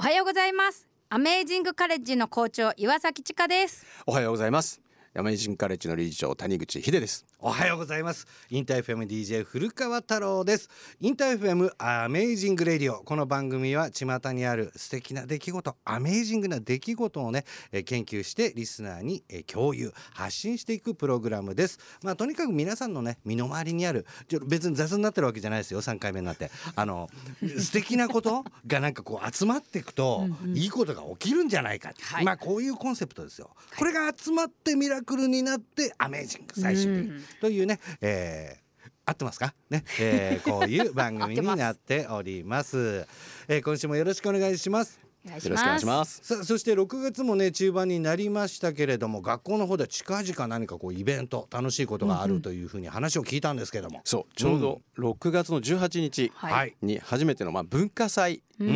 おはようございます。アメージングカレッジの校長岩崎千佳です。おはようございます。アメージングカレッジの理事長谷口秀です。おはようございます。インター FM DJ 古川太郎です。インター FM アメージングレディオ。この番組は巷にある素敵な出来事アメージングな出来事をねえー研究してリスナーにえー共有発信していくプログラムです。まあとにかく皆さんのね身の回りにあるちょ別に雑になってるわけじゃないですよ。3回目になって。あの素敵なことがなんかこう集まっていくといいことが起きるんじゃないか、はい。まあこういうコンセプトですよ。これが集まってミラクルになってアメージング最終的にというね、えー合ってますか？ね、えーこういう番組になっております。えー今週もよろしくお願いします。よろしくお願いします。さあそして6月もね中盤になりましたけれども学校の方では近々何かこうイベント楽しいことがあるというふうに話を聞いたんですけども、そうちょうど6月の18日はい。に初めてのまあ文化祭。うん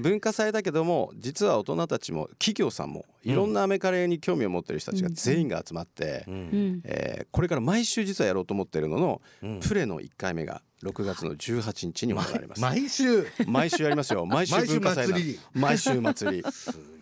で文化祭だけども実は大人たちも企業さんもいろんなアメカレに興味を持ってる人たちが全員が集まって、うん。うん。えーこれから毎週実はやろうと思ってるのの、うん。プレの1回目が6月の18日に行われます。毎週。毎週やりますよ。毎週文化祭だ祭り。毎週祭り。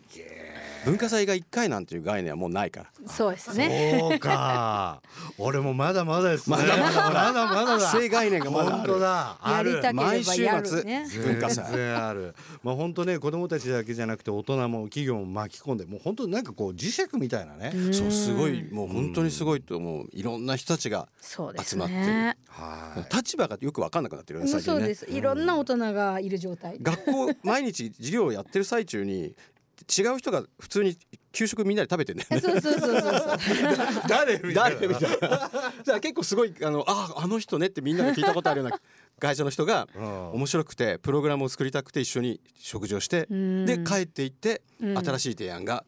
文化祭が1回なんていう概念はもうないから。そうですね。そうか。俺もまだまだですね。まだまだまだ。まだだ性概念がまだある。本当。だ。あるやりたければ毎週やる末ね文化祭。全然ある。まあ本当ね子供たちだけじゃなくて大人も企業も巻き込んでもう本当なんかこう磁石みたいなね、そうすごいもう本当にすごいと思ういろんな人たちがそうです集まってる。ねはい。立場がよく分かんなくなってるよね最近ね。そうです。いろんな大人がいる状態。学校毎日授業をやってる最中に違う人が普通に給食みんなで食べてんだよね。そうそうそうそうそう。誰みたいな。誰みたいな。だから結構すごいあのああの人ねってみんなが聞いたことあるような会社の人がうん。面白くてプログラムを作りたくて一緒に食事をしてん。で帰っていってうん。新しい提案が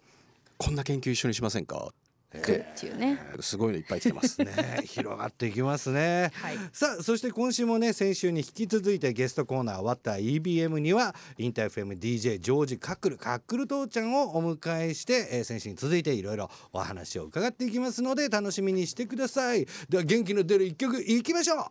こんな研究一緒にしませんか？ってっていうね。すごいのいっぱい来てます。ね。広がっていきますね、はい。さあそして今週もね先週に引き続いてゲストコーナー終わった EBM にはインター FMDJ ジョージカックルカックル父ちゃんをお迎えして、えー先週に続いていろいろお話を伺っていきますので楽しみにしてください。では元気の出る一曲いきましょう。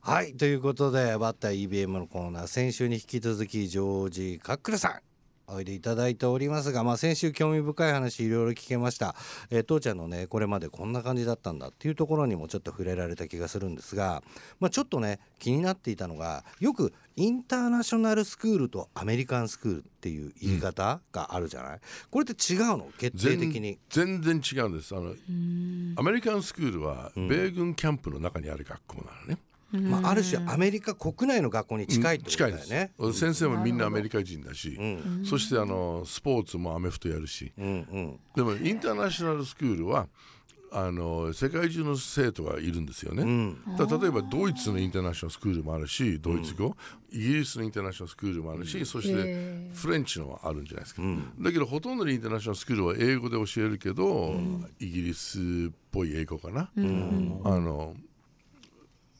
はいということでバッター EBM のコーナー先週に引き続きジョージカックルさんおいでいただいておりますが、まあ、先週興味深い話いろいろ聞けました、えー、父ちゃんのねこれまでこんな感じだったんだっていうところにもちょっと触れられた気がするんですが、まあ、ちょっとね気になっていたのがよくインターナショナルスクールとアメリカンスクールっていう言い方があるじゃない、これって違うの？決定的に。全然違うんです。あのアメリカンスクールは米軍キャンプの中にある学校なのね、まあ、ある種アメリカ国内の学校に近いってことだよね。近いです。先生もみんなアメリカ人だし、ん。そしてあのスポーツもアメフトやるし。うんうん。でもインターナショナルスクールはあの世界中の生徒がいるんですよね、だから例えばドイツのインターナショナルスクールもあるしドイツ語、イギリスのインターナショナルスクールもあるし、そしてフレンチのもあるんじゃないですか、だけどほとんどのインターナショナルスクールは英語で教えるけど、イギリスっぽい英語かな、あの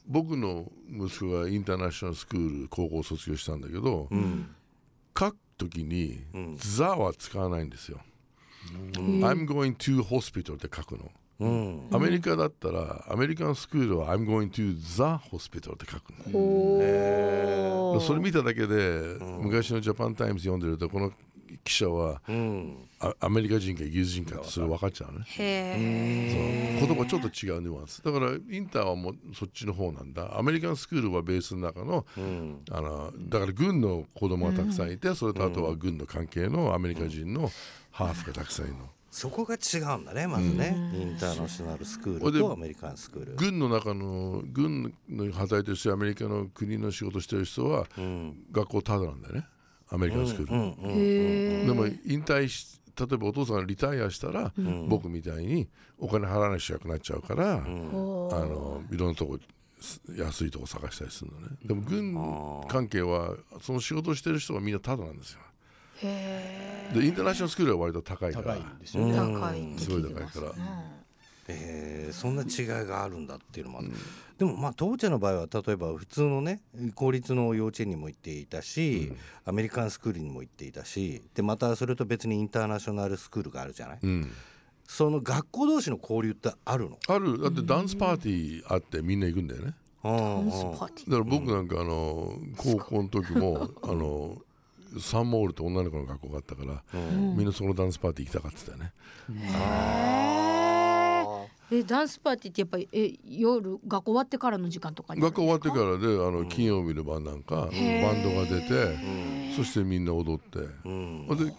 僕の息子がインターナショナルスクール高校卒業したんだけど、書くときに「ザ」は使わないんですよ。I'm going to hospital って書くの。うんアメリカだったらアメリカンスクールは I'm going to the hospital って書くの。おーそれ見ただけで、昔のジャパンタイムズ読んでるとこの記者はうん。あアメリカ人かイギリス人かってそれ分かっちゃうね。へ言葉ちょっと違うニュアンス。だからインターはもうそっちの方なんだ。アメリカンスクールはベースの中の,、あのだから軍の子供がたくさんいて、それとあとは軍の関係のアメリカ人のハーフがたくさんいるの。そこが違うんだねまずね、インターナショナルスクールでとアメリカンスクール。軍の中の軍の働いてる人アメリカの国の仕事してる人は、学校タダなんだよねアメリカンスクー。ル、でも引退し例えばお父さんがリタイアしたら、僕みたいにお金払わない人なくなっちゃうから、あのいろんなとこ安いとこ探したりするのね。でも軍関係はその仕事をしてる人はみんなタダなんですよ。へでインターナショナルスクールは割と高いから。高いんですよね。すごい高いから、えーそんな違いがあるんだっていうのもある、でもまあ父ちゃんの場合は例えば普通のね公立の幼稚園にも行っていたし、アメリカンスクールにも行っていたしでまたそれと別にインターナショナルスクールがあるじゃない、うん、その学校同士の交流ってあるの？ある。だってダンスパーティーあってみんな行くんだよね。うんうんスパーティだから僕なんかあの高校の時もあのサンモールって女の子の学校があったから、みんなそのダンスパーティー行きたかってたよね。えダンスパーティーってやっぱりえ夜学校終わってからの時間とかに学校終わってからであの金曜日の晩なんかバンドが出て、そしてみんな踊って、で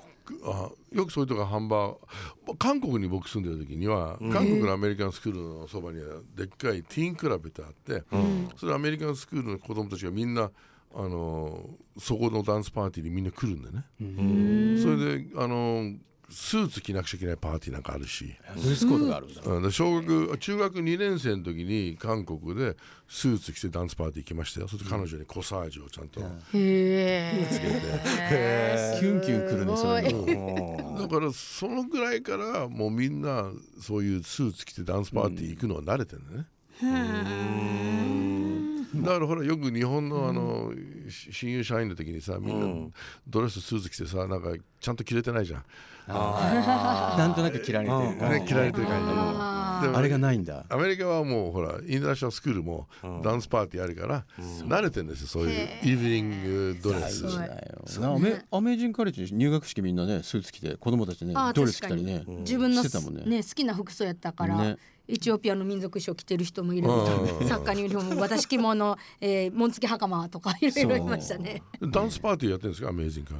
あよくそういうとこハンバー韓国に僕住んでる時には、韓国のアメリカンスクールのそばにはでっかいティーンクラブってあって、それアメリカンスクールの子供たちがみんなあのそこのダンスパーティーにみんな来るんでね、それであのスーツ着なくちゃいけないパーティーなんかあるし、ドレスコードがあるんだ、うん。で小学中学2年生の時に韓国でスーツ着てダンスパーティー行きましたよ。それで彼女にコサージュをちゃんと、つけて。キュンキュンくるねそういうのだからそのぐらいからもうみんなそういうスーツ着てダンスパーティー行くのは慣れてるね、だからほらよく日本のあの、し新入社員の時にさみんなドレススーツ着てさなんかちゃんと着れてないじゃん、なんとなく切られてるからね、着られてる感じ。でもあれがないんだ。アメリカはもうほらインターナショナルスクールもダンスパーティーあるから、慣れてるんですよそういうイー。ブニングドレス。アメアメージングカレッジ入学式みんなねスーツ着て子供たちねドレス着たりね自分のしてたもんね。ね好きな服装やったから、ねエチオピアの民族衣装着てる人もいればうんサッカーのユニフォーム私着物、えー、紋付き袴とかいろいろいましたね。ダンスパーティーやってるんですか？アメージング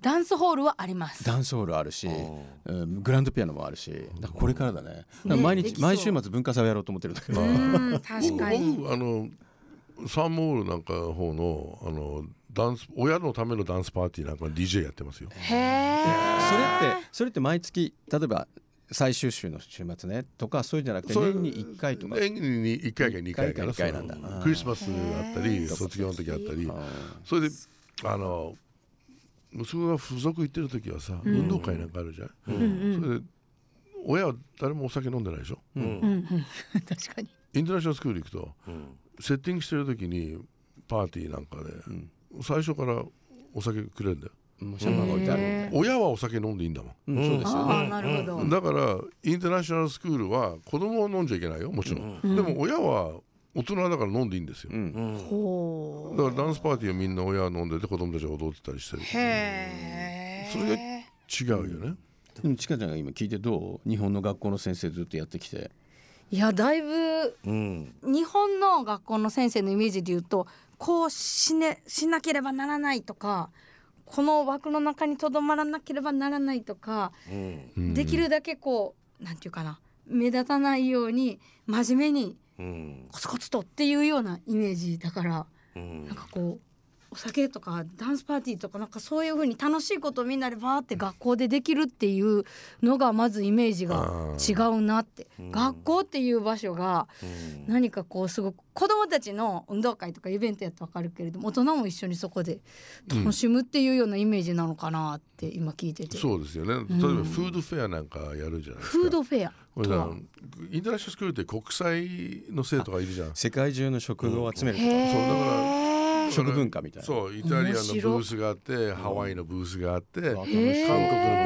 ダンスホールはあります。ダンスホールあるし、うん。グランドピアノもあるし、だからこれからだね。毎日毎週末文化祭をやろうと思ってるんだけど。うん。確かに。僕あのサンモールなんかの方のあのダンス親のためのダンスパーティーなんか DJ やってますよ。へえそれってそれって毎月例えば最終週の週末ねとかそういうんじゃなくて年に一回とか。年に1回か2回か回か二回なん。だクリスマスあったり卒業の時あったり。それであの息子が付属行ってる時はさ、運動会なんかあるじゃん、それで親は誰もお酒飲んでないでしょ、確かに。インターナショナルスクール行くと、セッティングしてる時にパーティーなんかで、最初からお酒くれるんだよ。うんシャンパンが置いてある。親はお酒飲んでいいんだもん。うんそうですよね。ああなるほど、だからインターナショナルスクールは子供は飲んじゃいけないよもちろん、でも親は大人だから飲んでいいんですよ、ほだからダンスパーティーはみんな親は飲んでて子供たちが踊ってたりしてるうへえそれが違うよね、でもちかちゃんが今聞いてどう？日本の学校の先生ずっとやってきて。いやだいぶうん。日本の学校の先生のイメージで言うとこうし,、ね、しなければならないとかこの枠の中にとどまらなければならないとか、うん。できるだけこうなんていうかな目立たないように真面目にうん。コツコツとっていうようなイメージだからうん。なんかこうお酒とかダンスパーティーとかなんかそういう風に楽しいことをみんなでバーって学校でできるっていうのがまずイメージが違うなって。学校っていう場所が何かこうすごく子どもたちの運動会とかイベントやってわかるけれども大人も一緒にそこで楽しむっていうようなイメージなのかなって今聞いてて、そうですよね。例えばフードフェアなんかやるじゃないですか。フードフェア。これインターナショナルスクールって国際の生徒がいるじゃん。世界中の食を集めるとか、へそうだからえ食文化みたいな。そうイタリアのブースがあってハワイのブースがあって韓国の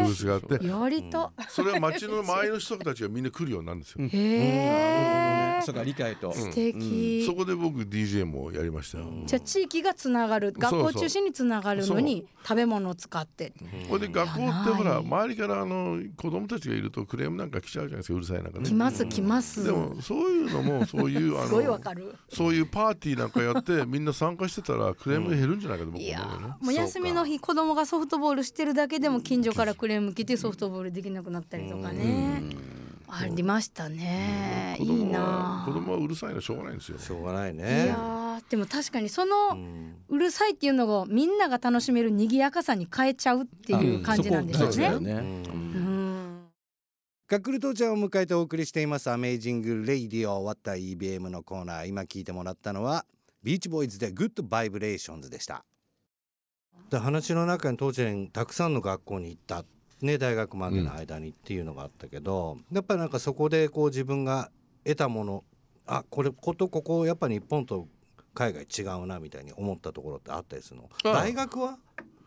ブースがあって。やりた、それは街の周りの人たちがみんな来るようになるんですよ。へえそうか理解と。素敵、そこで僕 DJ もやりましたよ。じゃあ地域がつながる学校中心につながるのに食べ物を使って。これで学校ってほら周りからあの子供たちがいるとクレームなんか来ちゃうじゃないですかうるさいなんかね来。ます来ます。でもそういうのもそういうあすごいわのかる。そういうパーティーなんかやってみんな参加してたらクレーム減るんじゃないかと僕いや思うよね。もう休みの日子供がソフトボールしてるだけでも近所からクレーム来てソフトボールできなくなったりとかねありましたね。いい子供はな子供はうるさいのしょうがないんですよ。しょうがないいねやーでも確かにそのうるさいっていうのをみんなが楽しめる賑やかさに変えちゃうっていう感じなんですよね。そこ大事だよ。ね。うん。ガックル父ちゃんを迎えてお送りしています「アメイジング・レイディオ」終わった EBM のコーナー。今聞いてもらったのはビーチボーイズで「グッド・バイブレーションズ」でした。で話の中に当然たくさんの学校に行った、ね、大学までの間にっていうのがあったけど、やっぱりなんかそこでこう自分が得たものあこれことここやっぱ日本と海外違うなみたいに思ったところってあったりするの？大学は？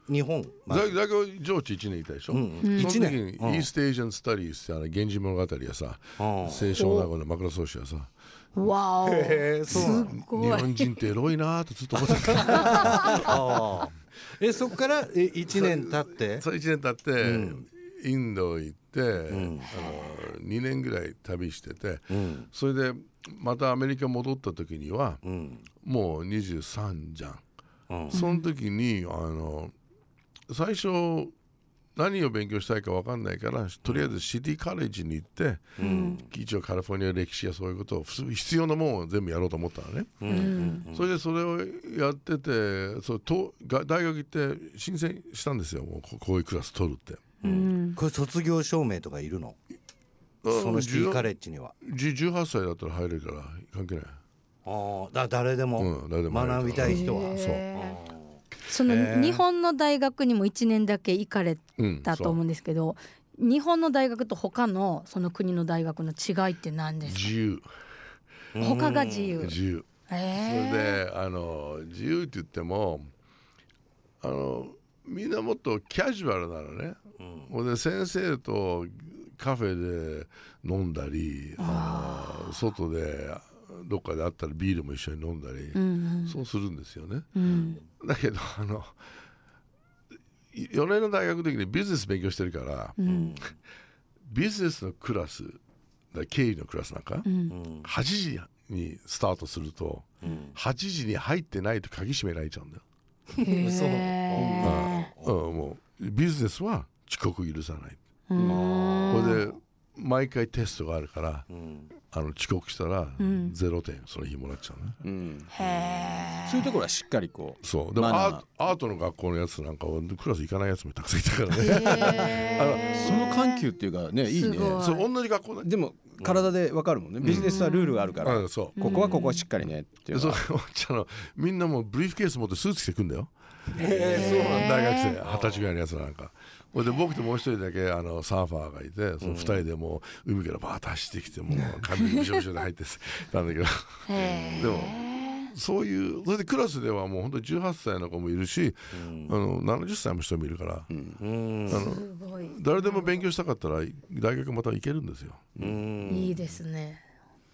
日本、大大学上智1年いたでしょ？うんその一時年。イーストエージアン・スタディーズってあの源氏物語やさうん清少納言の枕草子やさ。わお。へえそうなの。すごい日本人ってエロいなーってずっと思ってた。あえそこからえ1年経って？そう1年経って、インド行って、あの2年ぐらい旅してて、それでまたアメリカ戻った時には、もう23じゃん、その時にあの最初何を勉強したいか分かんないからとりあえずシティカレッジに行って、一応カリフォルニア歴史やそういうことを普通必要なものを全部やろうと思ったのね、それでそれをやっててそうとが大学行って申請したんですよもうここういうクラス取るって。これ卒業証明とかいるの？そのシティカレッジには。じ18歳だったら入れるから関係ない。ああだ誰でも。うん誰でも学びたい人は。そうその日本の大学にも1年だけ行かれうんたと思うんですけど、日本の大学と他のその国の大学の違いって何ですか？自由。他が自由。自由。それえであの自由って言ってもあのみんなもっとキャジュアルなのね、ほんで先生とカフェで飲んだりあの外でどっかで会ったらビールも一緒に飲んだり、ーうん。そうするんですよね。うん。だけどあの4年の大学の時にビジネス勉強してるから、うん。ビジネスのクラスだ経理のクラスなんか、うん。8時にスタートすると、8時に入ってないと鍵閉められちゃうんだよ。へー。うん、もうビジネスは遅刻許さない。うん。これで毎回テストがあるから、あの遅刻したら0点その日もらっちゃうね。うん。へそういうところはしっかりこうそう。でもアートアートの学校のやつなんかはクラス行かないやつもたくさんいたからね。その緩急っていうかねいいね。そう同じ学校だ。でも体でわかるもんね。ビジネスはルールがあるから、うんそう。ここはここはしっかりねっていうでそうのみんなもうブリーフケース持ってスーツ着てくんだよ。大学生二十歳ぐらいのやつなんか。ほいで僕ともう一人だけあのサーファーがいてその二人でもう海からバーッと走ってきてもう髪びしょびしょで入ってた んだけど。えでもそういうそれでクラスではもう本当に18歳の子もいるし、あの70歳の人もいるから、あのすごい。誰でも勉強したかったら大学また行けるんですよ。いいですね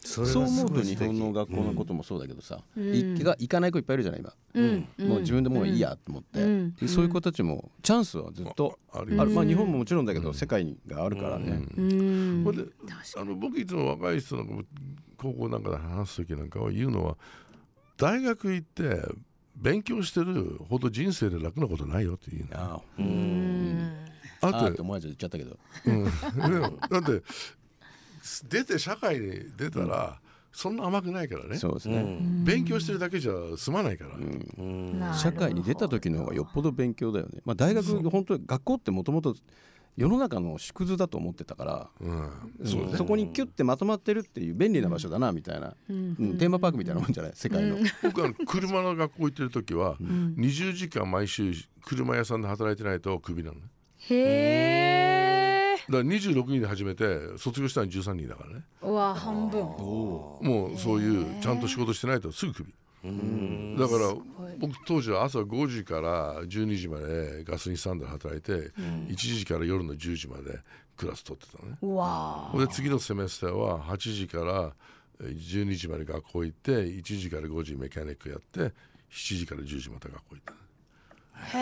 そそう思うと日本の学校のこともそうだけどさ、いが行かない子いっぱいいるじゃない今、うんもう自分でもういいやと思って、うんそういう子たちもチャンスはずっとある、まあ日本ももちろんだけど、世界があるからね、うん。ほんであの僕いつも若い人の高校なんかで話す時なんかは言うのは大学行って勉強してるほど人生で楽なことないよっていうの。ああああとって思わず言っちゃったけど。だって出て社会に出たらそんな甘くないからね。そうですね、勉強してるだけじゃ済まないから、社会に出た時の方がよっぽど勉強だよね、まあ、大学本当に学校ってもともと世の中の縮図だと思ってたから、うん。そこにキュッてまとまってるっていう便利な場所だなみたいな、うん。テーマパークみたいなもんじゃない？世界の、僕あの車の学校行ってる時は20時間毎週車屋さんで働いてないとクビなのね。へえだから26人で始めて卒業したのに13人だからね。うわ半分。もうそういうちゃんと仕事してないとすぐクビ。だから僕当時は朝5時から12時までガソリンスタンドで働いて1時から夜の10時までクラス取ってたのね。うわで次のセメスターは8時からえー12時まで学校行って1時から5時メカニックやって7時から10時また学校行ったへ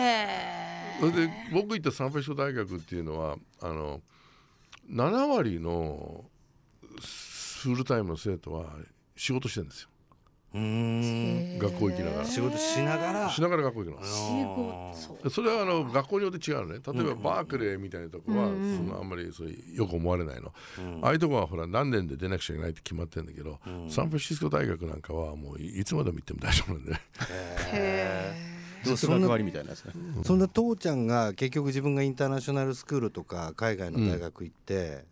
えそれで僕行ったサンフランシスコ大学っていうのはあの7割のフルタイムの生徒は仕事してるんですよ。学校行きながら。仕事しながら。しながら学校行くの。仕事。でそれはあの学校によって違うのね。例えばバークレーみたいなとこはそのあんまりそういうよく思われないの、ああいうとこはほら何年で出なくちゃいけないって決まってるんだけど、サンフランシスコ大学なんかはもういいつまでも行っても大丈夫なんでね。ずっと関わりみたいなやつね、そんな父ちゃんが結局自分がインターナショナルスクールとか海外の大学行って、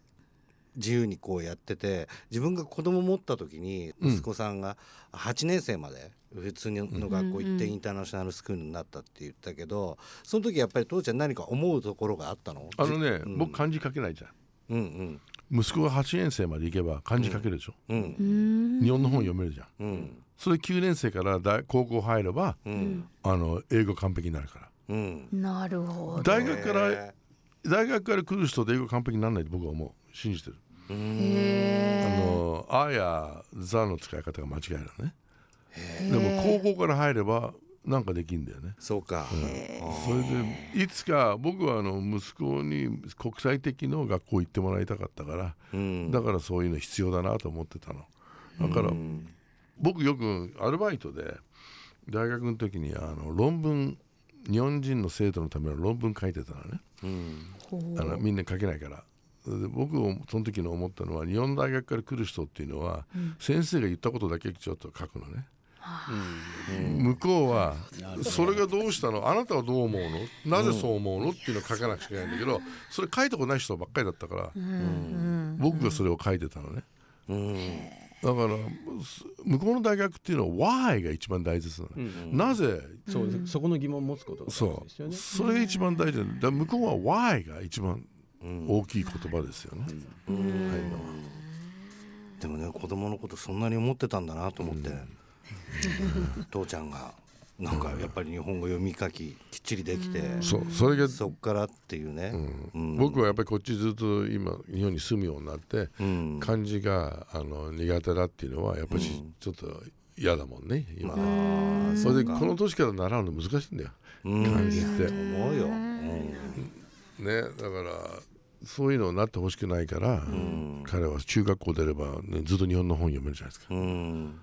自由にこうやってて自分が子供持った時に息子さんが8年生まで普通の学校行ってインターナショナルスクールになったって言ったけどその時やっぱり父ちゃん何か思うところがあったの？あのね、僕漢字書けないじゃん。うんうん。息子が8年生まで行けば漢字書けるでしょ、うん。日本の本読めるじゃん。うんそれ9年生から大高校入れば、あの英語完璧になるから。うんなるほど。大学からへ大学から来る人で英語完璧にならないと僕は思う。信じてる。へあの「あ」や「ザ」の使い方が間違いなのね。でも高校から入ればなんかできんだよね。そうか、それでいつか僕はあの息子に国際的の学校行ってもらいたかったから、うん。だからそういうの必要だなと思ってたの。だから、僕よくアルバイトで大学の時にあの論文日本人の生徒のための論文書いてたのね。あのみんな書けないから。で僕をその時の思ったのは日本大学から来る人っていうのは、先生が言ったことだけちょっと書くのね。向こうはそれがどうしたの？あなたはどう思うの？なぜそう思うの？っていうのを書かなくちゃいけないんだけどそれ書いたことない人ばっかりだったから僕がそれを書いてたのねだからす向こうの大学っていうのは Why が一番大切なの。ねなぜ？そうですそこの疑問を持つことが大そ事ですよね。うそれが一番大事だ向こうは Why が一番大きい言葉ですよね。でもね子供のことそんなに思ってたんだなと思って、父ちゃんがなんかやっぱり日本語読み書ききっちりできて、そうそれがそっからっていうね、うん。僕はやっぱりこっちずっと今日本に住むようになってうん。漢字があの苦手だっていうのはやっぱりちょっと嫌だもんね今。ああそれでこの年から習うの難しいんだよ漢字って。思うよ、うん。ねだからそういうのになってほしくないから彼は中学校出れば、ね、ずっと日本の本読めるじゃないですか。うん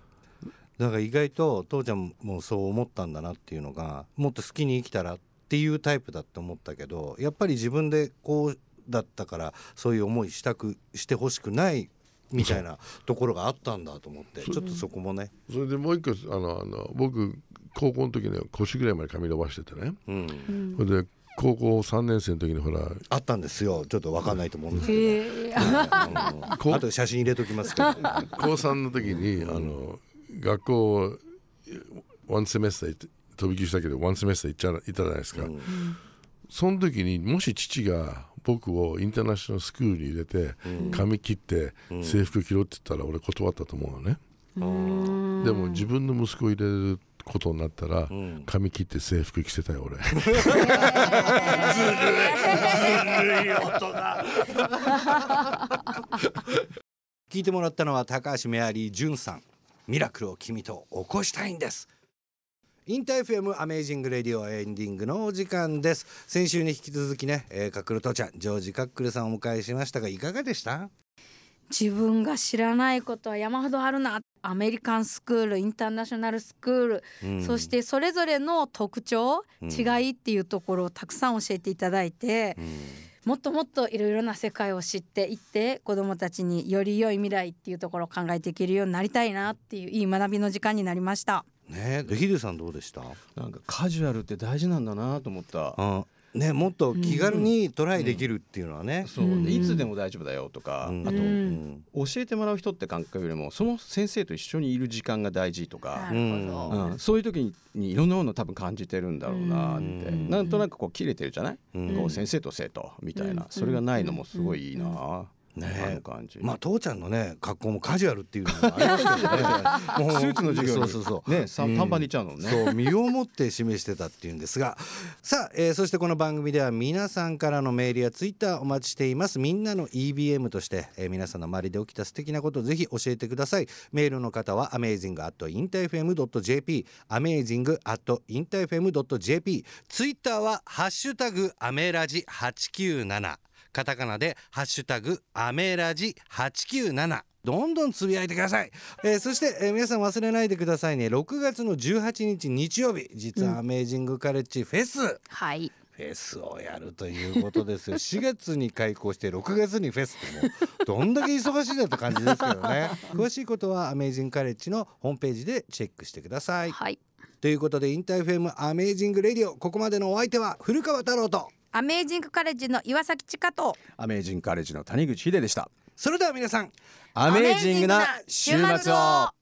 だから意外と父ちゃんもそう思ったんだなっていうのがもっと好きに生きたらっていうタイプだって思ったけどやっぱり自分でこうだったからそういう思いしたくしてほしくないみたいなところがあったんだと思ってちょっとそこもね、それでもう一個あのあの僕高校の時には腰ぐらいまで髪伸ばしててね。うん、それで高校3年生の時にほらあったんですよ。ちょっと分かんないと思うんですけど、うんあと 写真入れときますけど。高3の時に、あの学校ワンセメスター飛び級したけどワンセメスター行っちゃ行ったじゃないですか、その時にもし父が僕をインターナショナルスクールに入れて、髪切って制服着ろって言ったら俺断ったと思うのね、でも自分の息子を入れることになったら、髪切って制服着せたよ俺。聞いてもらったのは高橋メアリー潤さんミラクルを君と起こしたいんです。インター FM アメージングレディオエンディングのお時間です。先週に引き続きね、えー、カックル父ちゃんジョージカックルさんをお迎えしましたがいかがでした？自分が知らないことは山ほどあるな。アメリカンスクールインターナショナルスクール、うん。そしてそれぞれの特徴、うん。違いっていうところをたくさん教えていただいて、もっともっといろいろな世界を知っていって子どもたちにより良い未来っていうところを考えていけるようになりたいなっていういい学びの時間になりました。ねでヒデさんどうでした？なんかカジュアルって大事なんだなと思った。あねもっと気軽にトライできるっていうのはね、そうでいつでも大丈夫だよとか、うん。あと、うん。教えてもらう人って感覚よりもその先生と一緒にいる時間が大事とか、そういう時にいろんなものを多分感じてるんだろうなって、うん。なんとなくこう切れてるじゃない、うん。こう先生と生徒みたいな、それがないのもすごいいいな、ね。あの感じ、まあ父ちゃんのね格好もカジュアルっていうのもありますけどね。スーツの授業に。そうそうそう。ねさ短パンで行っちゃうのね、そう身をもって示してたっていうんですが。さあ、えーそしてこの番組では皆さんからのメールやツイッターお待ちしています。みんなの EBM として、えー皆さんの周りで起きた素敵なことをぜひ教えてください。メールの方は amazing.interfm.jp amazing.interfm.jp ツイッターはハッシュタグアメラジ897カタカナでハッシュタグアメラジ897どんどんつぶやいてください、えーそして、えー皆さん忘れないでくださいね。6月の18日日曜日。実はアメージングカレッジフェス、はい。フェスをやるということですよ。4月に開校して6月にフェスってもうどんだけ忙しいんだって感じですけどね。詳しいことはアメージングカレッジのホームページでチェックしてください。はい。ということでインター FM アメージングレディオ。ここまでのお相手は古川太郎とアメージングカレッジの岩崎千佳と。アメージングカレッジの谷口秀でした。それでは皆さんアメージングな週末を。